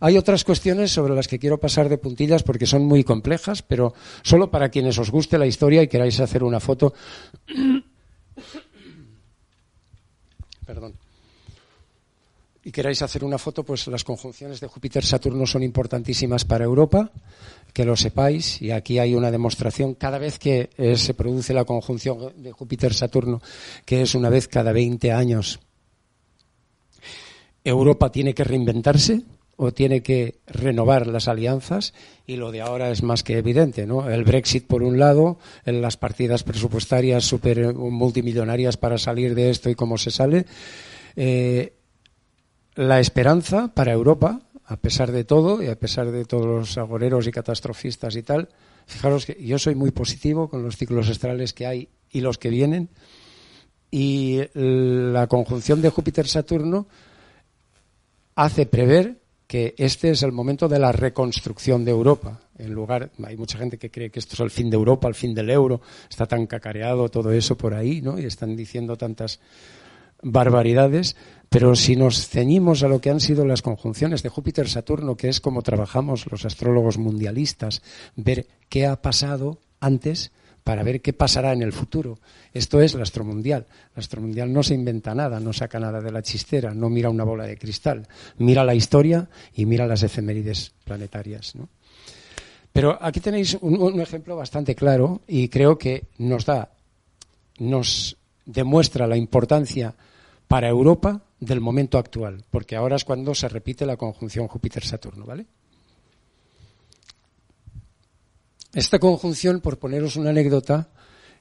Hay otras cuestiones sobre las que quiero pasar de puntillas porque son muy complejas, pero solo para quienes os guste la historia y queráis hacer una foto. Perdón. Y queráis hacer una foto, pues las conjunciones de Júpiter-Saturno son importantísimas para Europa, que lo sepáis, y aquí hay una demostración. Cada vez que eh, se produce la conjunción de Júpiter-Saturno, que es una vez cada 20 años, Europa tiene que reinventarse, o tiene que renovar las alianzas y lo de ahora es más que evidente, ¿no? El Brexit por un lado, las partidas presupuestarias super multimillonarias para salir de esto y cómo se sale, eh, la esperanza para Europa, a pesar de todo y a pesar de todos los agoreros y catastrofistas y tal, fijaros que yo soy muy positivo con los ciclos astrales que hay y los que vienen y la conjunción de Júpiter-Saturno hace prever que este es el momento de la reconstrucción de Europa. En lugar, hay mucha gente que cree que esto es el fin de Europa, el fin del euro, está tan cacareado todo eso por ahí, ¿no? Y están diciendo tantas barbaridades, pero si nos ceñimos a lo que han sido las conjunciones de Júpiter-Saturno, que es como trabajamos los astrólogos mundialistas, ver qué ha pasado antes, para ver qué pasará en el futuro. Esto es el astromundial. El astromundial no se inventa nada, no saca nada de la chistera, no mira una bola de cristal. Mira la historia y mira las efemérides planetarias. Pero aquí tenéis un, un ejemplo bastante claro y creo que nos da, nos demuestra la importancia para Europa del momento actual, porque ahora es cuando se repite la conjunción Júpiter-Saturno, ¿vale? Esta conjunción, por poneros una anécdota,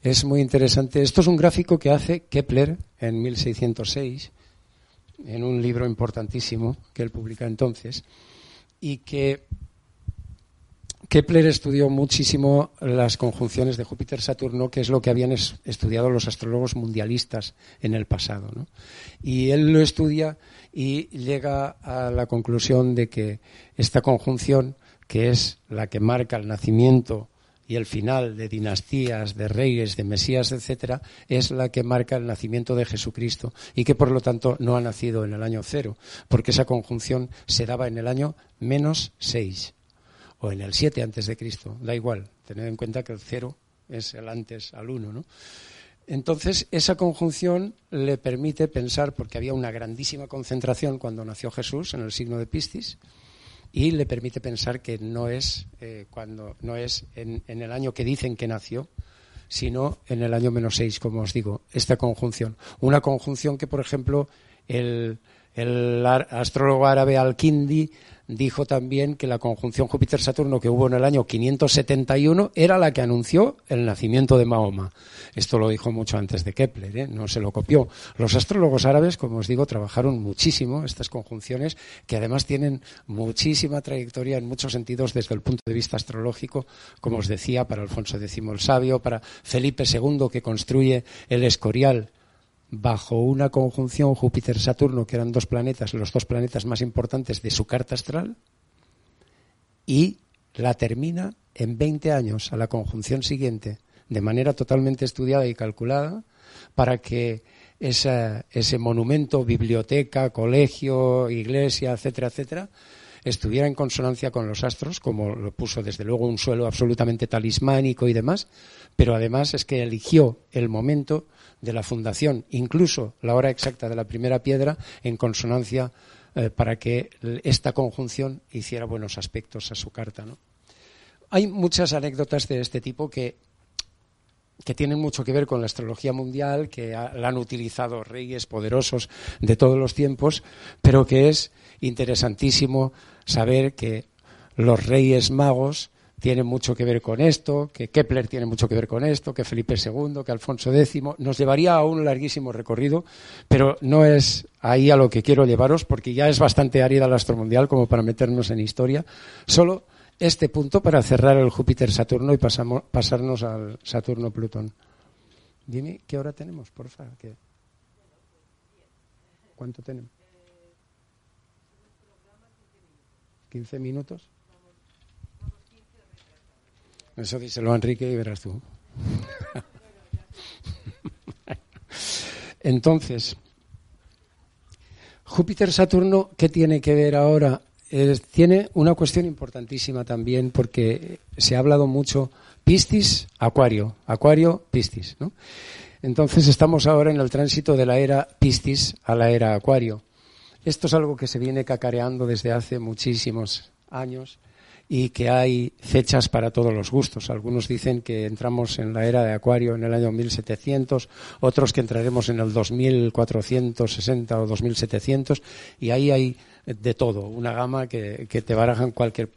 es muy interesante. Esto es un gráfico que hace Kepler en 1606, en un libro importantísimo que él publica entonces, y que Kepler estudió muchísimo las conjunciones de Júpiter-Saturno, que es lo que habían estudiado los astrólogos mundialistas en el pasado. Y él lo estudia y llega a la conclusión de que esta conjunción que es la que marca el nacimiento y el final de dinastías, de reyes, de mesías, etcétera, es la que marca el nacimiento de Jesucristo y que por lo tanto no ha nacido en el año cero, porque esa conjunción se daba en el año menos seis o en el siete antes de Cristo, da igual, tened en cuenta que el cero es el antes al uno, ¿no? Entonces, esa conjunción le permite pensar, porque había una grandísima concentración cuando nació Jesús en el signo de Piscis, y le permite pensar que no es eh, cuando no es en, el año que dicen que nació, sino en el año menos seis, como os digo, esta conjunción. Una conjunción que, por ejemplo, el, el astrólogo árabe Al-Kindi dijo también que la conjunción Júpiter-Saturno que hubo en el año 571 era la que anunció el nacimiento de Mahoma. Esto lo dijo mucho antes de Kepler, ¿eh? no se lo copió. Los astrólogos árabes, como os digo, trabajaron muchísimo estas conjunciones que además tienen muchísima trayectoria en muchos sentidos desde el punto de vista astrológico, como os decía, para Alfonso X el Sabio, para Felipe II que construye el Escorial bajo una conjunción Júpiter-Saturno, que eran dos planetas, los dos planetas más importantes de su carta astral, y la termina en 20 años a la conjunción siguiente, de manera totalmente estudiada y calculada, para que ese monumento, biblioteca, colegio, iglesia, etcétera, etcétera, estuviera en consonancia con los astros, como lo puso desde luego un suelo absolutamente talismánico y demás, pero además es que eligió el momento de la fundación, incluso la hora exacta de la primera piedra, en consonancia eh, para que esta conjunción hiciera buenos aspectos a su carta. Hay muchas anécdotas de este tipo que, que tienen mucho que ver con la astrología mundial, que la han utilizado reyes poderosos de todos los tiempos, pero que es interesantísimo saber que los reyes magos tienen mucho que ver con esto, que Kepler tiene mucho que ver con esto, que Felipe II, que Alfonso X. Nos llevaría a un larguísimo recorrido, pero no es ahí a lo que quiero llevaros, porque ya es bastante árida la astromundial como para meternos en historia. Solo este punto para cerrar el Júpiter-Saturno y pasamos, pasarnos al Saturno-Plutón. Dime, ¿qué hora tenemos, por favor? ¿Cuánto tenemos? 15 minutos. Eso díselo a Enrique y verás tú. Entonces, Júpiter-Saturno, ¿qué tiene que ver ahora? tiene una cuestión importantísima también porque se ha hablado mucho Piscis, Acuario, Acuario, Piscis, ¿no? Entonces estamos ahora en el tránsito de la era Piscis a la era Acuario. Esto es algo que se viene cacareando desde hace muchísimos años y que hay fechas para todos los gustos. Algunos dicen que entramos en la era de Acuario en el año 1700, otros que entraremos en el 2460 o 2700 y ahí hay de todo, una gama que, que te barajan cualquier.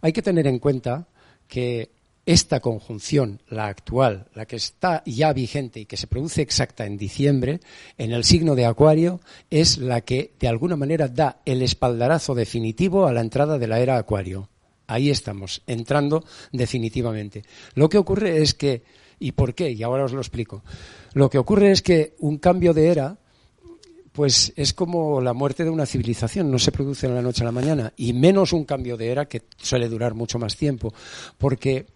Hay que tener en cuenta que esta conjunción, la actual, la que está ya vigente y que se produce exacta en diciembre, en el signo de Acuario, es la que de alguna manera da el espaldarazo definitivo a la entrada de la era Acuario. Ahí estamos, entrando definitivamente. Lo que ocurre es que, ¿y por qué? Y ahora os lo explico. Lo que ocurre es que un cambio de era, pues es como la muerte de una civilización, no se produce en la noche a la mañana, y menos un cambio de era que suele durar mucho más tiempo, porque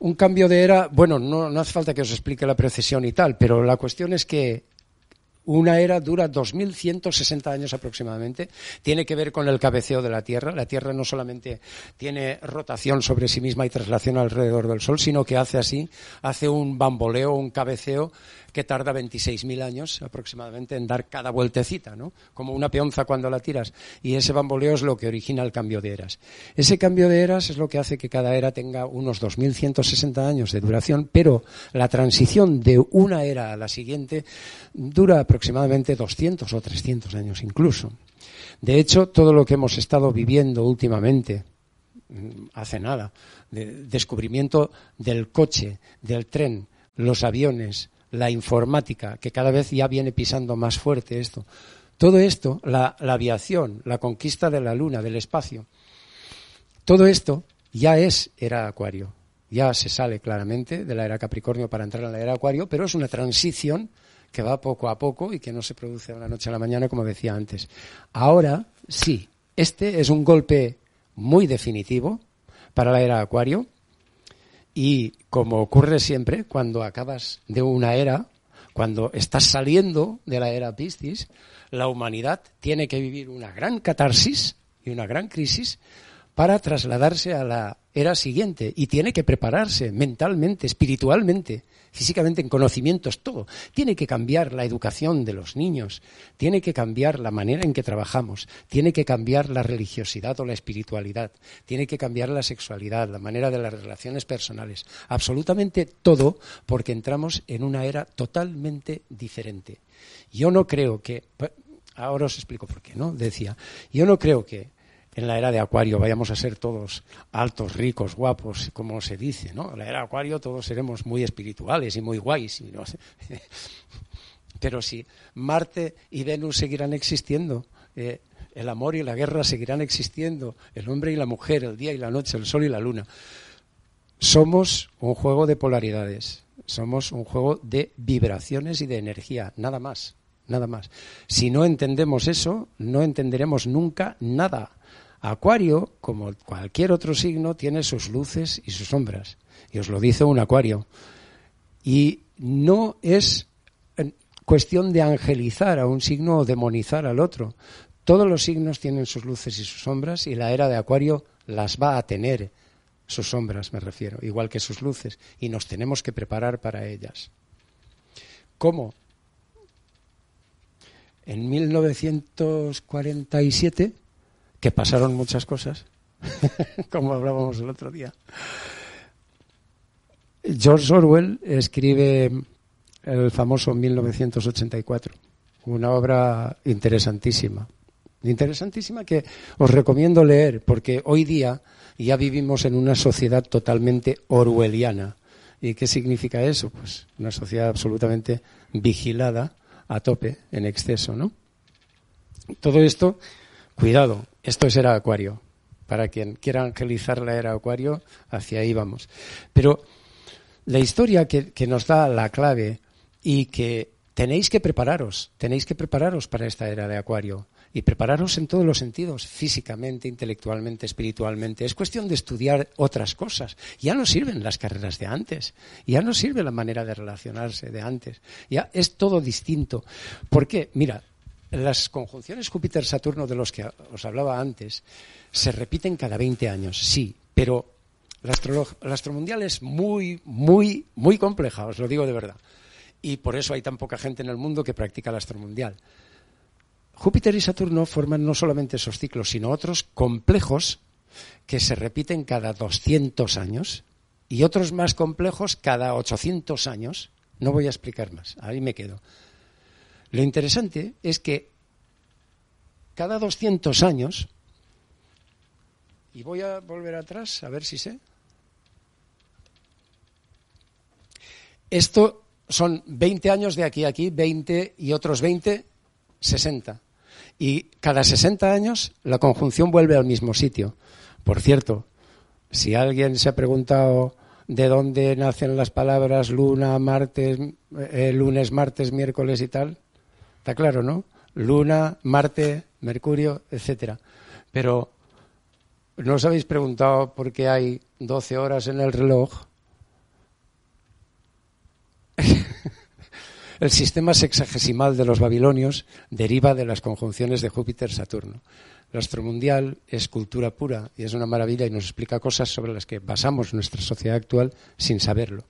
un cambio de era, bueno, no, no hace falta que os explique la precesión y tal, pero la cuestión es que una era dura 2.160 años aproximadamente. Tiene que ver con el cabeceo de la Tierra. La Tierra no solamente tiene rotación sobre sí misma y traslación alrededor del Sol, sino que hace así, hace un bamboleo, un cabeceo que tarda 26.000 años aproximadamente en dar cada vueltecita, ¿no? Como una peonza cuando la tiras. Y ese bamboleo es lo que origina el cambio de eras. Ese cambio de eras es lo que hace que cada era tenga unos 2.160 años de duración, pero la transición de una era a la siguiente dura aproximadamente 200 o 300 años incluso. De hecho, todo lo que hemos estado viviendo últimamente, mm, hace nada, de descubrimiento del coche, del tren, los aviones, la informática, que cada vez ya viene pisando más fuerte esto. Todo esto, la, aviación, la conquista de la Luna, del espacio, todo esto ya es era Acuario. Ya se sale claramente de la era Capricornio para entrar en la era Acuario, pero es una transición que va poco a poco y que no se produce de la noche a la mañana, como decía antes. Ahora sí, este es un golpe muy definitivo para la era Acuario y como ocurre siempre, cuando acabas de una era, cuando estás saliendo de la era Piscis, la humanidad tiene que vivir una gran catarsis y una gran crisis para trasladarse a la era siguiente y tiene que prepararse mentalmente, espiritualmente, físicamente, en conocimientos, todo. Tiene que cambiar la educación de los niños, tiene que cambiar la manera en que trabajamos, tiene que cambiar la religiosidad o la espiritualidad, tiene que cambiar la sexualidad, la manera de las relaciones personales, absolutamente todo porque entramos en una era totalmente diferente. Yo no creo que, ahora os explico por qué, ¿no? Decía, yo no creo que en la era de Acuario vayamos a ser todos altos, ricos, guapos, como se dice, ¿no? En la era de Acuario todos seremos muy espirituales y muy guays. Pero si Marte y Venus seguirán existiendo, eh, el amor y la guerra seguirán existiendo, el hombre y la mujer, el día y la noche, el sol y la luna. Somos un juego de polaridades, somos un juego de vibraciones y de energía, nada más, nada más. Si no entendemos eso, no entenderemos nunca nada Acuario, como cualquier otro signo, tiene sus luces y sus sombras. Y os lo dice un acuario. Y no es cuestión de angelizar a un signo o demonizar al otro. Todos los signos tienen sus luces y sus sombras y la era de Acuario las va a tener, sus sombras me refiero, igual que sus luces, y nos tenemos que preparar para ellas. ¿Cómo? En 1947 que pasaron muchas cosas, como hablábamos el otro día. George Orwell escribe el famoso 1984, una obra interesantísima, interesantísima que os recomiendo leer, porque hoy día ya vivimos en una sociedad totalmente orwelliana. ¿Y qué significa eso? Pues una sociedad absolutamente vigilada a tope, en exceso, ¿no? Todo esto, cuidado, esto es era acuario. Para quien quiera angelizar la era acuario, hacia ahí vamos. Pero la historia que, que nos da la clave y que tenéis que prepararos, tenéis que prepararos para esta era de acuario y prepararos en todos los sentidos, físicamente, intelectualmente, espiritualmente. Es cuestión de estudiar otras cosas. Ya no sirven las carreras de antes, ya no sirve la manera de relacionarse de antes, ya es todo distinto. ¿Por qué? Mira, las conjunciones Júpiter-Saturno de los que os hablaba antes se repiten cada 20 años, sí, pero la, la astromundial es muy, muy, muy compleja, os lo digo de verdad. Y por eso hay tan poca gente en el mundo que practica la astromundial. Júpiter y Saturno forman no solamente esos ciclos, sino otros complejos que se repiten cada 200 años y otros más complejos cada 800 años. No voy a explicar más, ahí me quedo. Lo interesante es que cada 200 años, y voy a volver atrás a ver si sé, esto son 20 años de aquí a aquí, 20 y otros 20, 60. Y cada 60 años la conjunción vuelve al mismo sitio. Por cierto, si alguien se ha preguntado de dónde nacen las palabras luna, martes, eh, lunes, martes, miércoles y tal, está claro, ¿no? Luna, Marte, Mercurio, etcétera. Pero ¿no os habéis preguntado por qué hay 12 horas en el reloj? El sistema sexagesimal de los babilonios deriva de las conjunciones de Júpiter-Saturno. El astromundial es cultura pura y es una maravilla y nos explica cosas sobre las que basamos nuestra sociedad actual sin saberlo.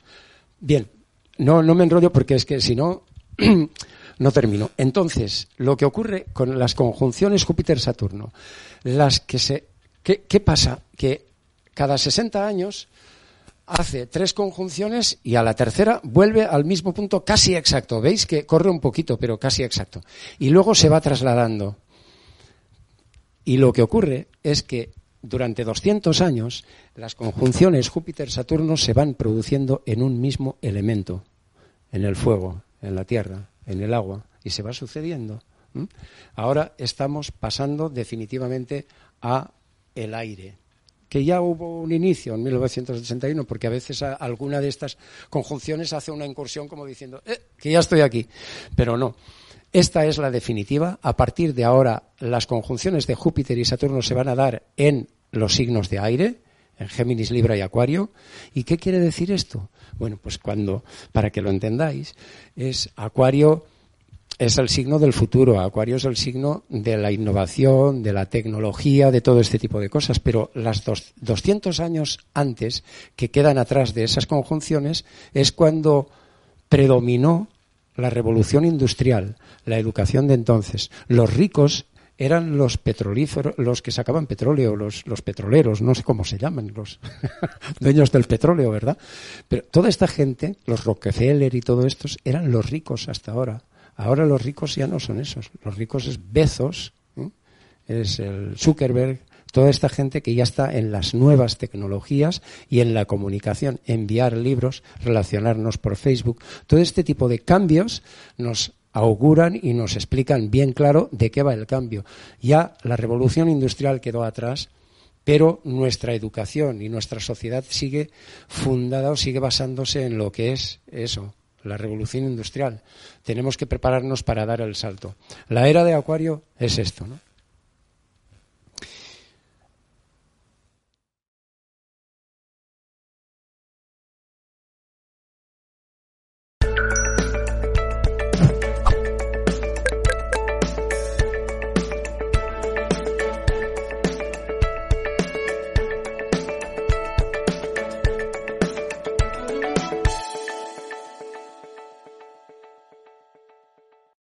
Bien, no, no me enrollo porque es que si no, no termino. Entonces, lo que ocurre con las conjunciones Júpiter-Saturno, las que se. ¿qué, ¿Qué pasa? Que cada 60 años hace tres conjunciones y a la tercera vuelve al mismo punto casi exacto. Veis que corre un poquito, pero casi exacto. Y luego se va trasladando. Y lo que ocurre es que durante 200 años las conjunciones Júpiter-Saturno se van produciendo en un mismo elemento, en el fuego, en la tierra, en el agua, y se va sucediendo. Ahora estamos pasando definitivamente a el aire que ya hubo un inicio en 1981, porque a veces alguna de estas conjunciones hace una incursión como diciendo, eh, que ya estoy aquí. Pero no. Esta es la definitiva. A partir de ahora, las conjunciones de Júpiter y Saturno se van a dar en los signos de aire, en Géminis, Libra y Acuario. ¿Y qué quiere decir esto? Bueno, pues cuando, para que lo entendáis, es Acuario es el signo del futuro. Acuario es el signo de la innovación, de la tecnología, de todo este tipo de cosas. Pero las dos, 200 años antes, que quedan atrás de esas conjunciones, es cuando predominó la revolución industrial, la educación de entonces. Los ricos eran los petrolíferos, los que sacaban petróleo, los, los petroleros, no sé cómo se llaman, los dueños del petróleo, ¿verdad? Pero toda esta gente, los Rockefeller y todo estos, eran los ricos hasta ahora. Ahora los ricos ya no son esos. Los ricos es Bezos, es el Zuckerberg, toda esta gente que ya está en las nuevas tecnologías y en la comunicación, enviar libros, relacionarnos por Facebook. Todo este tipo de cambios nos auguran y nos explican bien claro de qué va el cambio. Ya la revolución industrial quedó atrás, pero nuestra educación y nuestra sociedad sigue fundada o sigue basándose en lo que es eso, la revolución industrial. Tenemos que prepararnos para dar el salto. La era de Acuario es esto, ¿no?